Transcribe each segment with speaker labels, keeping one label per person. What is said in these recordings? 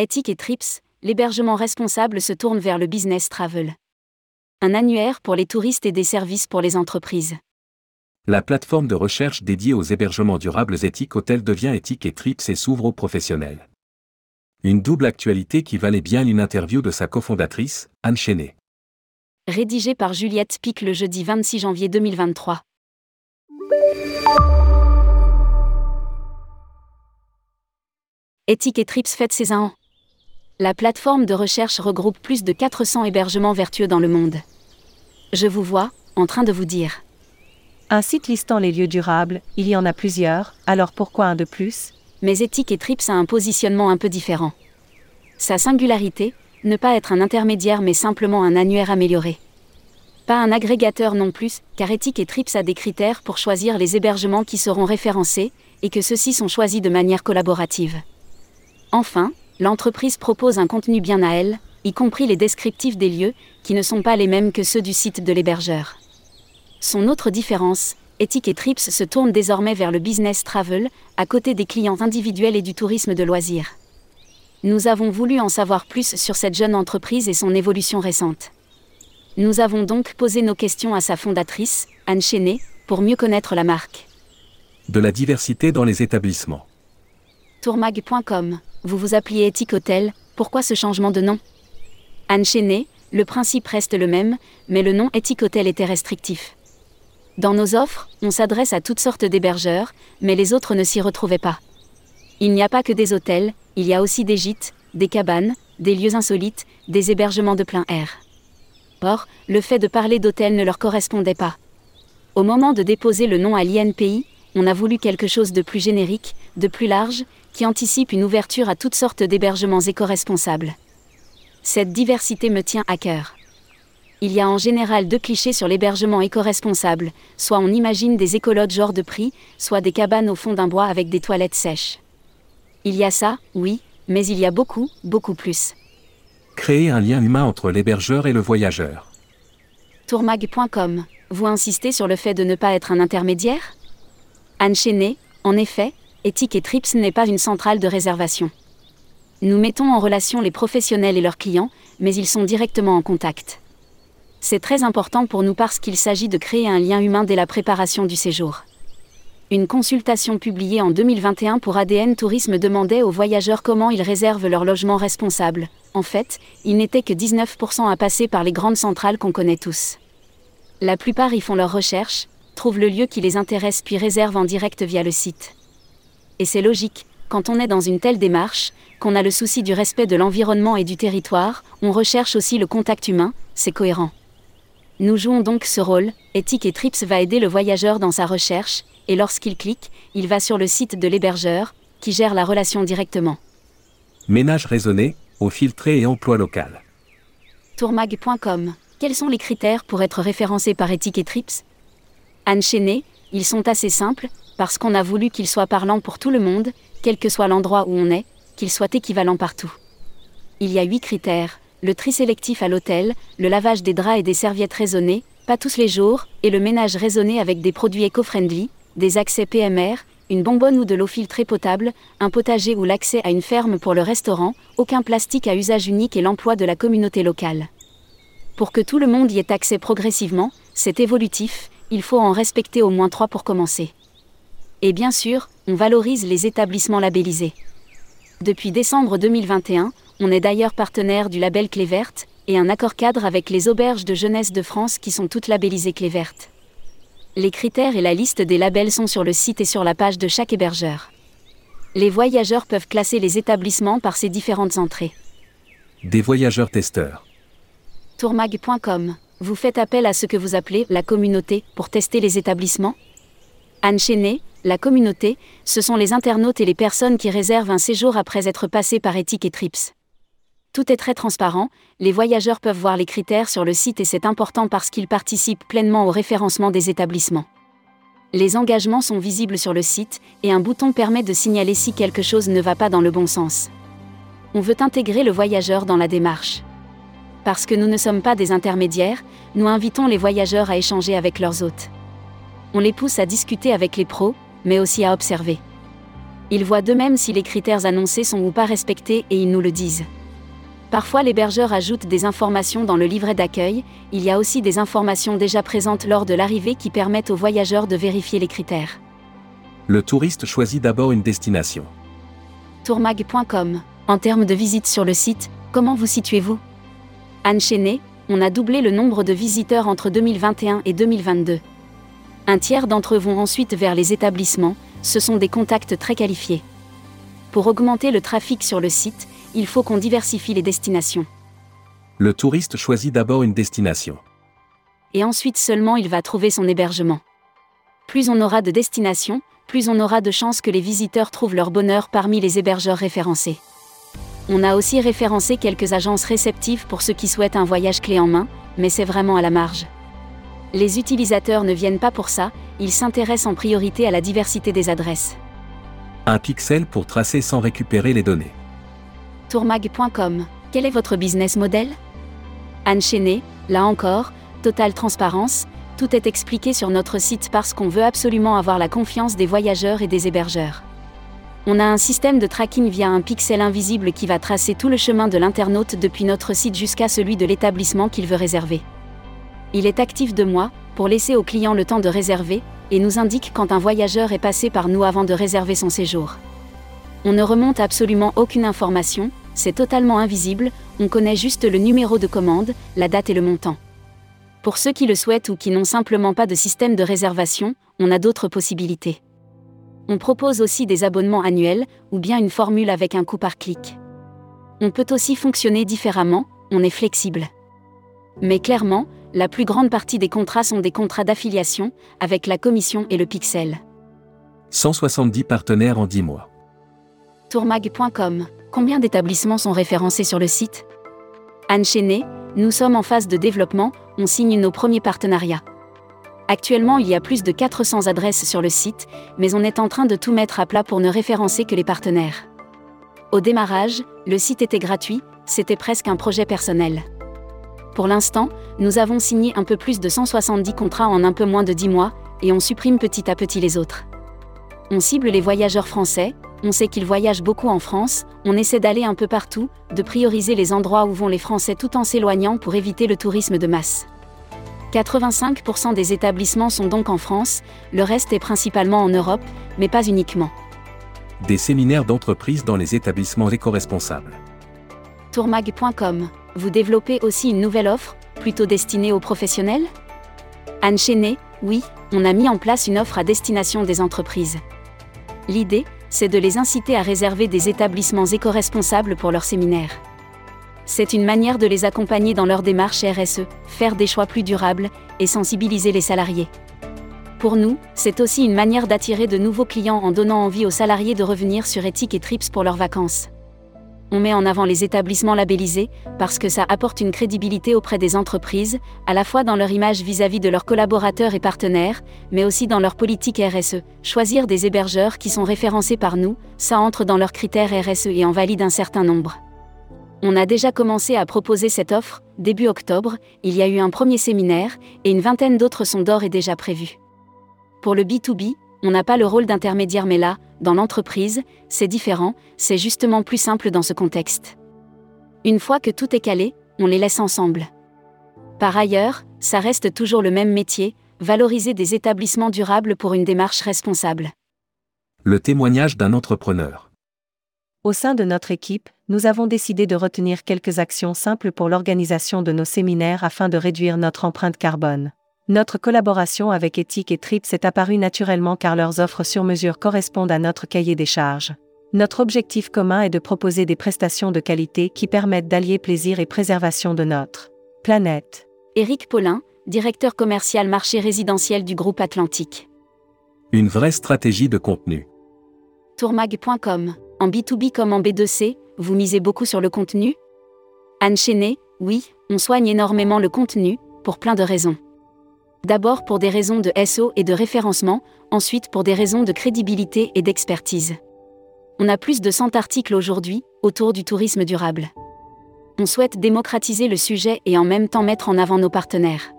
Speaker 1: Ethic et Trips, l'hébergement responsable se tourne vers le business travel. Un annuaire pour les touristes et des services pour les entreprises.
Speaker 2: La plateforme de recherche dédiée aux hébergements durables éthiques Hôtel devient éthique et Trips et s'ouvre aux professionnels. Une double actualité qui valait bien une interview de sa cofondatrice, Anne Chenet.
Speaker 1: Rédigé par Juliette Pic le jeudi 26 janvier 2023. Ethic et Trips fête ses un an. La plateforme de recherche regroupe plus de 400 hébergements vertueux dans le monde. Je vous vois, en train de vous dire.
Speaker 3: Un site listant les lieux durables, il y en a plusieurs, alors pourquoi un de plus?
Speaker 1: Mais Ethic et Trips a un positionnement un peu différent. Sa singularité, ne pas être un intermédiaire mais simplement un annuaire amélioré. Pas un agrégateur non plus, car Ethic et Trips a des critères pour choisir les hébergements qui seront référencés, et que ceux-ci sont choisis de manière collaborative. Enfin, l'entreprise propose un contenu bien à elle, y compris les descriptifs des lieux, qui ne sont pas les mêmes que ceux du site de l'hébergeur. Son autre différence, Ethic et Trips se tourne désormais vers le business travel, à côté des clients individuels et du tourisme de loisirs. Nous avons voulu en savoir plus sur cette jeune entreprise et son évolution récente. Nous avons donc posé nos questions à sa fondatrice, Anne Chenet, pour mieux connaître la marque.
Speaker 2: De la diversité dans les établissements.
Speaker 1: Tourmag.com vous vous appeliez Ethic Hotel, pourquoi ce changement de nom? Anne Chenet, le principe reste le même, mais le nom Ethic Hotel était restrictif. Dans nos offres, on s'adresse à toutes sortes d'hébergeurs, mais les autres ne s'y retrouvaient pas. Il n'y a pas que des hôtels, il y a aussi des gîtes, des cabanes, des lieux insolites, des hébergements de plein air. Or, le fait de parler d'hôtel ne leur correspondait pas. Au moment de déposer le nom à l'INPI, on a voulu quelque chose de plus générique, de plus large, qui anticipe une ouverture à toutes sortes d'hébergements éco-responsables. Cette diversité me tient à cœur. Il y a en général deux clichés sur l'hébergement éco-responsable, soit on imagine des écologes hors de prix, soit des cabanes au fond d'un bois avec des toilettes sèches. Il y a ça, oui, mais il y a beaucoup, beaucoup plus.
Speaker 2: Créer un lien humain entre l'hébergeur et le voyageur.
Speaker 1: Tourmag.com, vous insistez sur le fait de ne pas être un intermédiaire? Anne Chenet, en effet, Ethic et Trips n'est pas une centrale de réservation. Nous mettons en relation les professionnels et leurs clients, mais ils sont directement en contact. C'est très important pour nous parce qu'il s'agit de créer un lien humain dès la préparation du séjour. Une consultation publiée en 2021 pour ADN Tourisme demandait aux voyageurs comment ils réservent leur logement responsable. En fait, il n'était que 19% à passer par les grandes centrales qu'on connaît tous. La plupart y font leurs recherches, trouvent le lieu qui les intéresse puis réservent en direct via le site. Et c'est logique, quand on est dans une telle démarche, qu'on a le souci du respect de l'environnement et du territoire, on recherche aussi le contact humain, c'est cohérent. Nous jouons donc ce rôle, Ethic et Trips va aider le voyageur dans sa recherche, et lorsqu'il clique, il va sur le site de l'hébergeur, qui gère la relation directement.
Speaker 2: Ménage raisonné, au filtré et emploi local.
Speaker 1: Tourmag.com Quels sont les critères pour être référencé par Ethic et Trips? Anne ils sont assez simples, parce qu'on a voulu qu'il soit parlant pour tout le monde, quel que soit l'endroit où on est, qu'il soit équivalent partout. Il y a huit critères le tri sélectif à l'hôtel, le lavage des draps et des serviettes raisonnées, pas tous les jours, et le ménage raisonné avec des produits éco-friendly, des accès PMR, une bonbonne ou de l'eau filtrée potable, un potager ou l'accès à une ferme pour le restaurant, aucun plastique à usage unique et l'emploi de la communauté locale. Pour que tout le monde y ait accès progressivement, c'est évolutif, il faut en respecter au moins trois pour commencer. Et bien sûr, on valorise les établissements labellisés. Depuis décembre 2021, on est d'ailleurs partenaire du label Clé Verte et un accord cadre avec les auberges de jeunesse de France qui sont toutes labellisées Clé Verte. Les critères et la liste des labels sont sur le site et sur la page de chaque hébergeur. Les voyageurs peuvent classer les établissements par ces différentes entrées.
Speaker 2: Des voyageurs testeurs.
Speaker 1: Tourmag.com. Vous faites appel à ce que vous appelez la communauté pour tester les établissements? Anne Chenet, la communauté, ce sont les internautes et les personnes qui réservent un séjour après être passés par Ethic et Trips. Tout est très transparent, les voyageurs peuvent voir les critères sur le site et c'est important parce qu'ils participent pleinement au référencement des établissements. Les engagements sont visibles sur le site et un bouton permet de signaler si quelque chose ne va pas dans le bon sens. On veut intégrer le voyageur dans la démarche. Parce que nous ne sommes pas des intermédiaires, nous invitons les voyageurs à échanger avec leurs hôtes. On les pousse à discuter avec les pros, mais aussi à observer. Ils voient d'eux-mêmes si les critères annoncés sont ou pas respectés et ils nous le disent. Parfois l'hébergeur ajoute des informations dans le livret d'accueil, il y a aussi des informations déjà présentes lors de l'arrivée qui permettent aux voyageurs de vérifier les critères.
Speaker 2: Le touriste choisit d'abord une destination.
Speaker 1: Tourmag.com. En termes de visites sur le site, comment vous situez-vous? Anne Chenet, on a doublé le nombre de visiteurs entre 2021 et 2022. Un tiers d'entre eux vont ensuite vers les établissements, ce sont des contacts très qualifiés. Pour augmenter le trafic sur le site, il faut qu'on diversifie les destinations.
Speaker 2: Le touriste choisit d'abord une destination.
Speaker 1: Et ensuite seulement il va trouver son hébergement. Plus on aura de destinations, plus on aura de chances que les visiteurs trouvent leur bonheur parmi les hébergeurs référencés. On a aussi référencé quelques agences réceptives pour ceux qui souhaitent un voyage clé en main, mais c'est vraiment à la marge. Les utilisateurs ne viennent pas pour ça, ils s'intéressent en priorité à la diversité des adresses.
Speaker 2: Un pixel pour tracer sans récupérer les données.
Speaker 1: Tourmag.com. Quel est votre business model? Anne Chenet, là encore, totale transparence, tout est expliqué sur notre site parce qu'on veut absolument avoir la confiance des voyageurs et des hébergeurs. On a un système de tracking via un pixel invisible qui va tracer tout le chemin de l'internaute depuis notre site jusqu'à celui de l'établissement qu'il veut réserver. Il est actif de mois, pour laisser au client le temps de réserver, et nous indique quand un voyageur est passé par nous avant de réserver son séjour. On ne remonte absolument aucune information, c'est totalement invisible, on connaît juste le numéro de commande, la date et le montant. Pour ceux qui le souhaitent ou qui n'ont simplement pas de système de réservation, on a d'autres possibilités. On propose aussi des abonnements annuels, ou bien une formule avec un coût par clic. On peut aussi fonctionner différemment, on est flexible. Mais clairement, la plus grande partie des contrats sont des contrats d'affiliation, avec la commission et le pixel.
Speaker 2: 170 partenaires en 10 mois.
Speaker 1: Tourmag.com. Combien d'établissements sont référencés sur le site? Anne Chenet, nous sommes en phase de développement, on signe nos premiers partenariats. Actuellement, il y a plus de 400 adresses sur le site, mais on est en train de tout mettre à plat pour ne référencer que les partenaires. Au démarrage, le site était gratuit, c'était presque un projet personnel. Pour l'instant, nous avons signé un peu plus de 170 contrats en un peu moins de 10 mois, et on supprime petit à petit les autres. On cible les voyageurs français, on sait qu'ils voyagent beaucoup en France, on essaie d'aller un peu partout, de prioriser les endroits où vont les Français tout en s'éloignant pour éviter le tourisme de masse. 85% des établissements sont donc en France, le reste est principalement en Europe, mais pas uniquement.
Speaker 2: Des séminaires d'entreprise dans les établissements éco-responsables.
Speaker 1: Tourmag.com. Vous développez aussi une nouvelle offre, plutôt destinée aux professionnels? Anne Chenet, oui, on a mis en place une offre à destination des entreprises. L'idée, c'est de les inciter à réserver des établissements éco-responsables pour leurs séminaires c'est une manière de les accompagner dans leur démarche RSE, faire des choix plus durables et sensibiliser les salariés. Pour nous, c'est aussi une manière d'attirer de nouveaux clients en donnant envie aux salariés de revenir sur Ethic et Trips pour leurs vacances. On met en avant les établissements labellisés parce que ça apporte une crédibilité auprès des entreprises, à la fois dans leur image vis-à-vis de leurs collaborateurs et partenaires, mais aussi dans leur politique RSE. Choisir des hébergeurs qui sont référencés par nous, ça entre dans leurs critères RSE et en valide un certain nombre. On a déjà commencé à proposer cette offre, début octobre, il y a eu un premier séminaire, et une vingtaine d'autres sont d'or et déjà prévus. Pour le B2B, on n'a pas le rôle d'intermédiaire mais là, dans l'entreprise, c'est différent, c'est justement plus simple dans ce contexte. Une fois que tout est calé, on les laisse ensemble. Par ailleurs, ça reste toujours le même métier, valoriser des établissements durables pour une démarche responsable.
Speaker 2: Le témoignage d'un entrepreneur.
Speaker 3: Au sein de notre équipe, nous avons décidé de retenir quelques actions simples pour l'organisation de nos séminaires afin de réduire notre empreinte carbone. Notre collaboration avec Ethic et Trips est apparue naturellement car leurs offres sur mesure correspondent à notre cahier des charges. Notre objectif commun est de proposer des prestations de qualité qui permettent d'allier plaisir et préservation de notre planète.
Speaker 1: Éric Paulin, directeur commercial marché résidentiel du groupe Atlantique.
Speaker 2: Une vraie stratégie de contenu.
Speaker 1: Tourmag.com en B2B comme en B2C, vous misez beaucoup sur le contenu? Anne Chenet, oui, on soigne énormément le contenu, pour plein de raisons. D'abord pour des raisons de SO et de référencement, ensuite pour des raisons de crédibilité et d'expertise. On a plus de 100 articles aujourd'hui, autour du tourisme durable. On souhaite démocratiser le sujet et en même temps mettre en avant nos partenaires.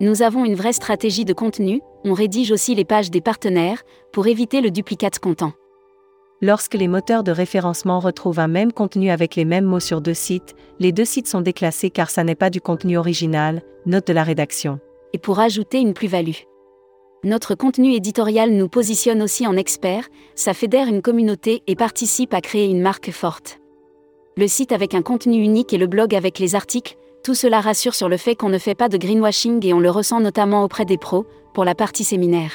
Speaker 1: Nous avons une vraie stratégie de contenu, on rédige aussi les pages des partenaires, pour éviter le duplicate content.
Speaker 3: Lorsque les moteurs de référencement retrouvent un même contenu avec les mêmes mots sur deux sites, les deux sites sont déclassés car ça n'est pas du contenu original, note de la rédaction.
Speaker 1: Et pour ajouter une plus-value. Notre contenu éditorial nous positionne aussi en experts, ça fédère une communauté et participe à créer une marque forte. Le site avec un contenu unique et le blog avec les articles, tout cela rassure sur le fait qu'on ne fait pas de greenwashing et on le ressent notamment auprès des pros, pour la partie séminaire.